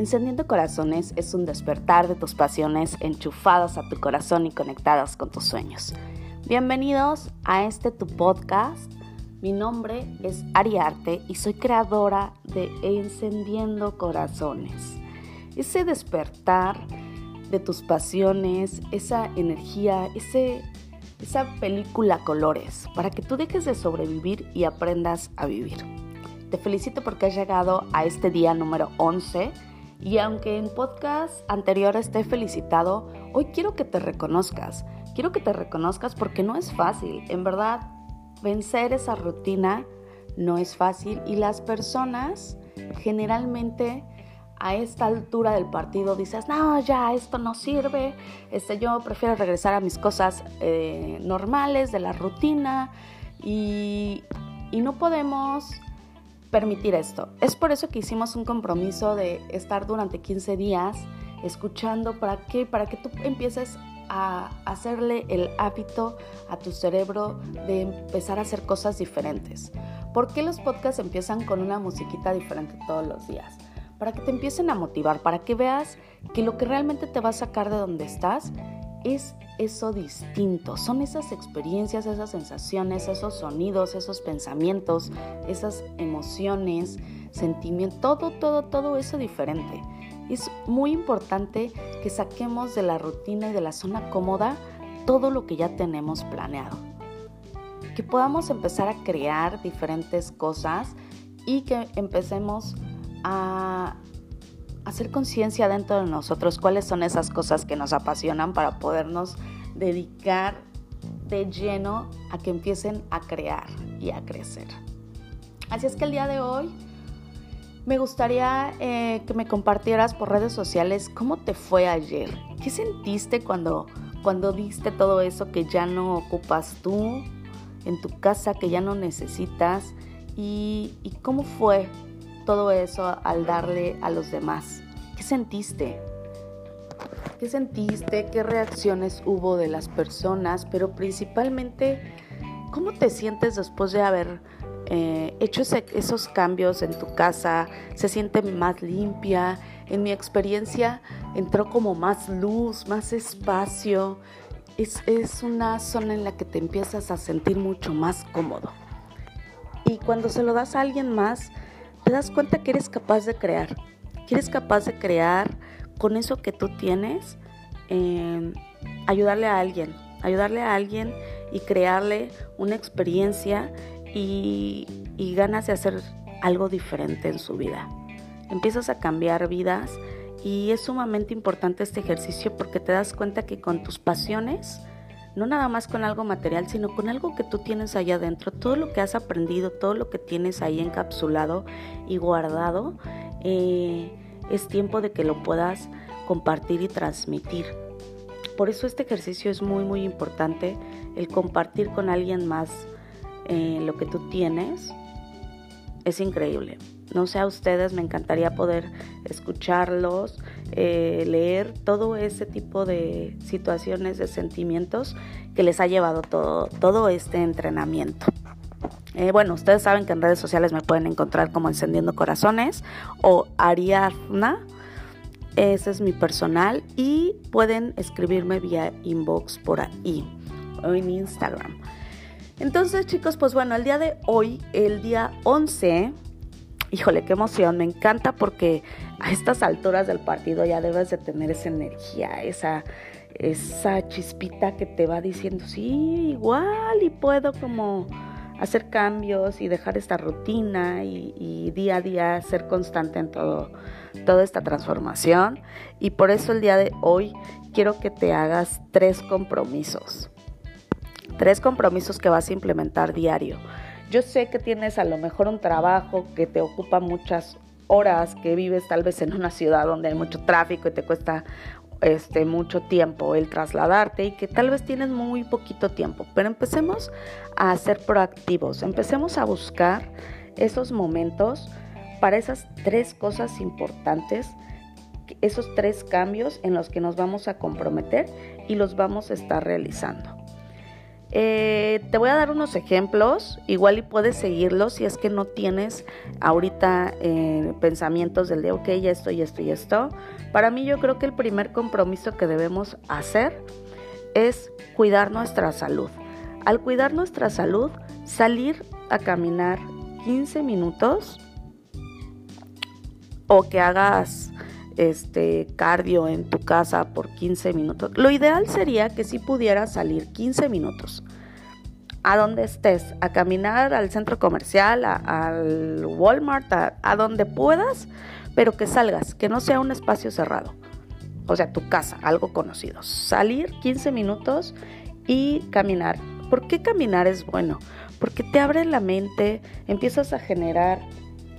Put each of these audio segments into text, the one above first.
Encendiendo Corazones es un despertar de tus pasiones enchufadas a tu corazón y conectadas con tus sueños. Bienvenidos a este tu podcast. Mi nombre es Ariarte y soy creadora de Encendiendo Corazones. Ese despertar de tus pasiones, esa energía, ese, esa película colores, para que tú dejes de sobrevivir y aprendas a vivir. Te felicito porque has llegado a este día número 11 y aunque en podcast anteriores te he felicitado, hoy quiero que te reconozcas. Quiero que te reconozcas porque no es fácil. En verdad, vencer esa rutina no es fácil y las personas generalmente a esta altura del partido dices, no, ya, esto no sirve, este, yo prefiero regresar a mis cosas eh, normales, de la rutina, y, y no podemos permitir esto. Es por eso que hicimos un compromiso de estar durante 15 días escuchando para qué, para que tú empieces a hacerle el hábito a tu cerebro de empezar a hacer cosas diferentes. ¿Por qué los podcasts empiezan con una musiquita diferente todos los días? Para que te empiecen a motivar, para que veas que lo que realmente te va a sacar de donde estás es eso distinto, son esas experiencias, esas sensaciones, esos sonidos, esos pensamientos, esas emociones, sentimientos, todo, todo, todo eso diferente. Es muy importante que saquemos de la rutina y de la zona cómoda todo lo que ya tenemos planeado. Que podamos empezar a crear diferentes cosas y que empecemos a hacer conciencia dentro de nosotros cuáles son esas cosas que nos apasionan para podernos dedicar de lleno a que empiecen a crear y a crecer. Así es que el día de hoy me gustaría eh, que me compartieras por redes sociales cómo te fue ayer. ¿Qué sentiste cuando, cuando diste todo eso que ya no ocupas tú en tu casa, que ya no necesitas? ¿Y, y cómo fue todo eso al darle a los demás? ¿Qué sentiste? ¿Qué sentiste? ¿Qué reacciones hubo de las personas? Pero principalmente, ¿cómo te sientes después de haber eh, hecho esos cambios en tu casa? ¿Se siente más limpia? En mi experiencia entró como más luz, más espacio. Es, es una zona en la que te empiezas a sentir mucho más cómodo. Y cuando se lo das a alguien más, te das cuenta que eres capaz de crear, que eres capaz de crear con eso que tú tienes, em, ayudarle a alguien, ayudarle a alguien y crearle una experiencia y, y ganas de hacer algo diferente en su vida. Empiezas a cambiar vidas y es sumamente importante este ejercicio porque te das cuenta que con tus pasiones, no nada más con algo material, sino con algo que tú tienes allá adentro, todo lo que has aprendido, todo lo que tienes ahí encapsulado y guardado, eh, es tiempo de que lo puedas compartir y transmitir. Por eso este ejercicio es muy muy importante, el compartir con alguien más eh, lo que tú tienes. Es increíble. No sé a ustedes, me encantaría poder escucharlos, eh, leer todo ese tipo de situaciones, de sentimientos que les ha llevado todo, todo este entrenamiento. Eh, bueno, ustedes saben que en redes sociales me pueden encontrar como Encendiendo Corazones o Ariadna. Ese es mi personal y pueden escribirme vía inbox por ahí o en Instagram. Entonces, chicos, pues bueno, el día de hoy, el día 11, híjole, qué emoción, me encanta porque a estas alturas del partido ya debes de tener esa energía, esa, esa chispita que te va diciendo, sí, igual y puedo como hacer cambios y dejar esta rutina y, día a día ser constante en todo, toda esta transformación. Y por eso el día de hoy quiero que te hagas tres compromisos. Tres compromisos que vas a implementar diario. Yo sé que tienes a lo mejor un trabajo que te ocupa muchas horas, que vives tal vez en una ciudad donde hay mucho tráfico y te cuesta este, mucho tiempo el trasladarte y que tal vez tienes muy poquito tiempo, pero empecemos a ser proactivos, empecemos a buscar esos momentos para esas tres cosas importantes, esos tres cambios en los que nos vamos a comprometer y los vamos a estar realizando. Eh, te voy a dar unos ejemplos, igual y puedes seguirlos si es que no tienes ahorita eh, pensamientos del de, ok, ya esto y esto y esto. Para mí yo creo que el primer compromiso que debemos hacer es cuidar nuestra salud. Al cuidar nuestra salud, salir a caminar 15 minutos o que hagas este cardio en tu casa por 15 minutos. Lo ideal sería que si pudieras salir 15 minutos a donde estés, a caminar al centro comercial, al Walmart, a, a donde puedas, pero que salgas, que no sea un espacio cerrado. O sea, tu casa, algo conocido. Salir 15 minutos y caminar. ¿Por qué caminar es bueno? Porque te abre la mente, empiezas a generar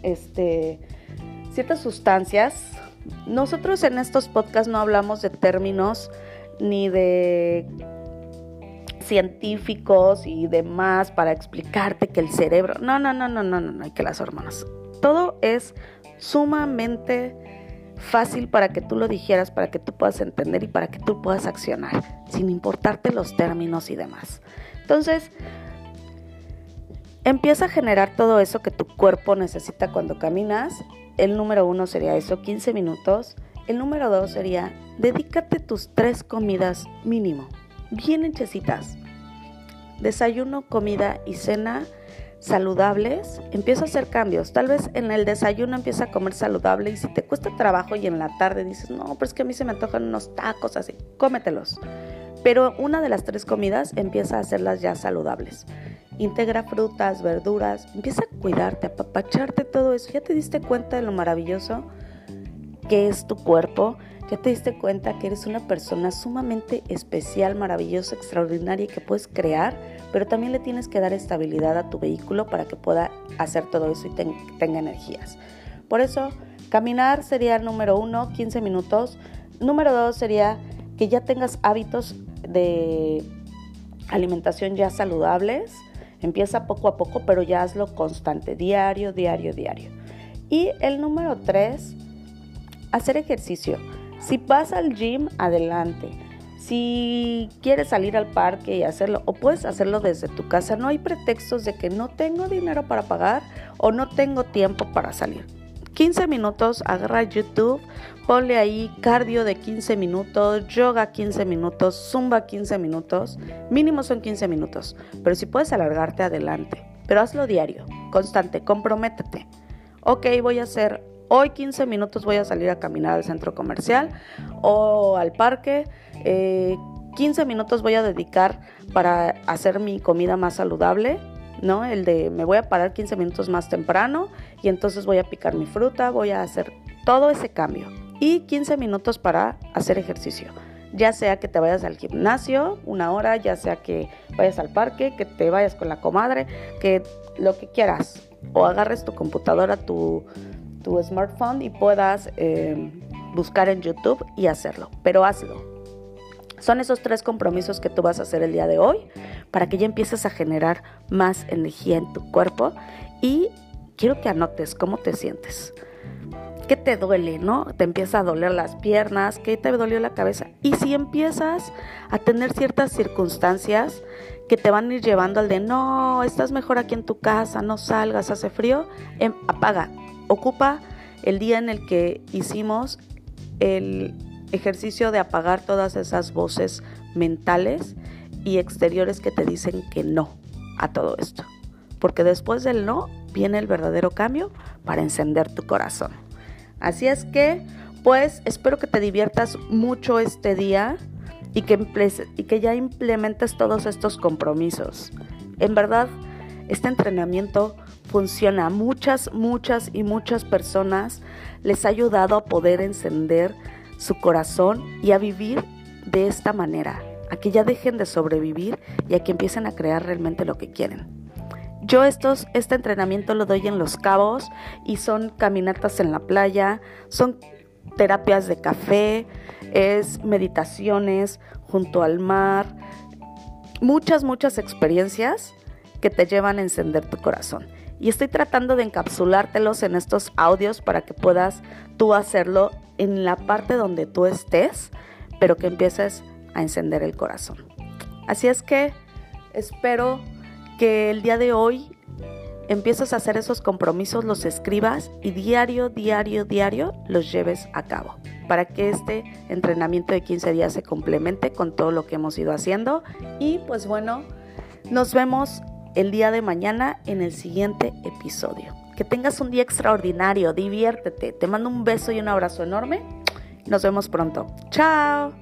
este, ciertas sustancias nosotros en estos podcasts no hablamos de términos ni de científicos y demás para explicarte que el cerebro, no, no, no, no, no, no, no, hay que las hormonas. Todo es sumamente fácil para que tú lo dijeras, para que tú puedas entender y para que tú puedas accionar, sin importarte los términos y demás. Entonces, empieza a generar todo eso que tu cuerpo necesita cuando caminas el número uno sería eso, 15 minutos. El número dos sería, dedícate tus tres comidas mínimo, bien hechecitas. Desayuno, comida y cena saludables, empieza a hacer cambios. Tal vez en el desayuno empieza a comer saludable y si te cuesta trabajo y en la tarde dices, no, pero es que a mí se me antojan unos tacos así, cómetelos. Pero una de las tres comidas empieza a hacerlas ya saludables integra frutas, verduras, empieza a cuidarte, a apapacharte todo eso. ¿Ya te diste cuenta de lo maravilloso que es tu cuerpo? ¿Ya te diste cuenta que eres una persona sumamente especial, maravillosa, extraordinaria y que puedes crear? Pero también le tienes que dar estabilidad a tu vehículo para que pueda hacer todo eso y tenga energías. Por eso, caminar sería el número uno, 15 minutos. Número dos sería que ya tengas hábitos de alimentación ya saludables Empieza poco a poco, pero ya hazlo constante, diario, diario, diario. Y el número tres, hacer ejercicio. Si vas al gym, adelante. Si quieres salir al parque y hacerlo, o puedes hacerlo desde tu casa, no hay pretextos de que no tengo dinero para pagar o no tengo tiempo para salir. 15 minutos, agarra YouTube, ponle ahí cardio de 15 minutos, yoga 15 minutos, zumba 15 minutos, mínimo son 15 minutos, pero si puedes alargarte adelante, pero hazlo diario, constante, comprométete. Ok, voy a hacer hoy 15 minutos, voy a salir a caminar al centro comercial o al parque. 15 eh, minutos voy a dedicar para hacer mi comida más saludable ¿no? El de me voy a parar 15 minutos más temprano y entonces voy a picar mi fruta, voy a hacer todo ese cambio. Y 15 minutos para hacer ejercicio. Ya sea que te vayas al gimnasio una hora, ya sea que vayas al parque, que te vayas con la comadre, que lo que quieras. O agarres tu computadora, tu, tu smartphone y puedas eh, buscar en YouTube y hacerlo. Pero hazlo. Son esos tres compromisos que tú vas a hacer el día de hoy para que ya empieces a generar más energía en tu cuerpo y quiero que anotes cómo te sientes. ¿Qué te duele, no? Te empieza a doler las piernas, ¿qué te dolió la cabeza? Y si empiezas a tener ciertas circunstancias que te van a ir llevando al de no, estás mejor aquí en tu casa, no salgas, hace frío, em, apaga, ocupa el día en el que hicimos el ejercicio de apagar todas esas voces mentales y exteriores que te dicen que no a todo esto. Porque después del no viene el verdadero cambio para encender tu corazón. Así es que, pues, espero que te diviertas mucho este día y que, y que ya implementes todos estos compromisos. En verdad, este entrenamiento funciona. Muchas, muchas y muchas personas les ha ayudado a poder encender su corazón y a vivir de esta manera, a que ya dejen de sobrevivir y a que empiecen a crear realmente lo que quieren. Yo estos, este entrenamiento lo doy en Los Cabos y son caminatas en la playa, son terapias de café, es meditaciones junto al mar, muchas, muchas experiencias que te llevan a encender tu corazón. Y estoy tratando de encapsulártelos en estos audios para que puedas tú hacerlo en la parte donde tú estés, pero que empieces a encender el corazón. Así es que Espero que el día de hoy empieces a hacer esos compromisos, los escribas y diario, diario, diario los lleves a cabo para que este entrenamiento de 15 días se complemente con todo lo que hemos ido haciendo. Y pues bueno, nos vemos el día de mañana en el siguiente episodio. Que tengas un día extraordinario, diviértete. Te mando un beso y un abrazo enorme. Nos vemos pronto. Chao.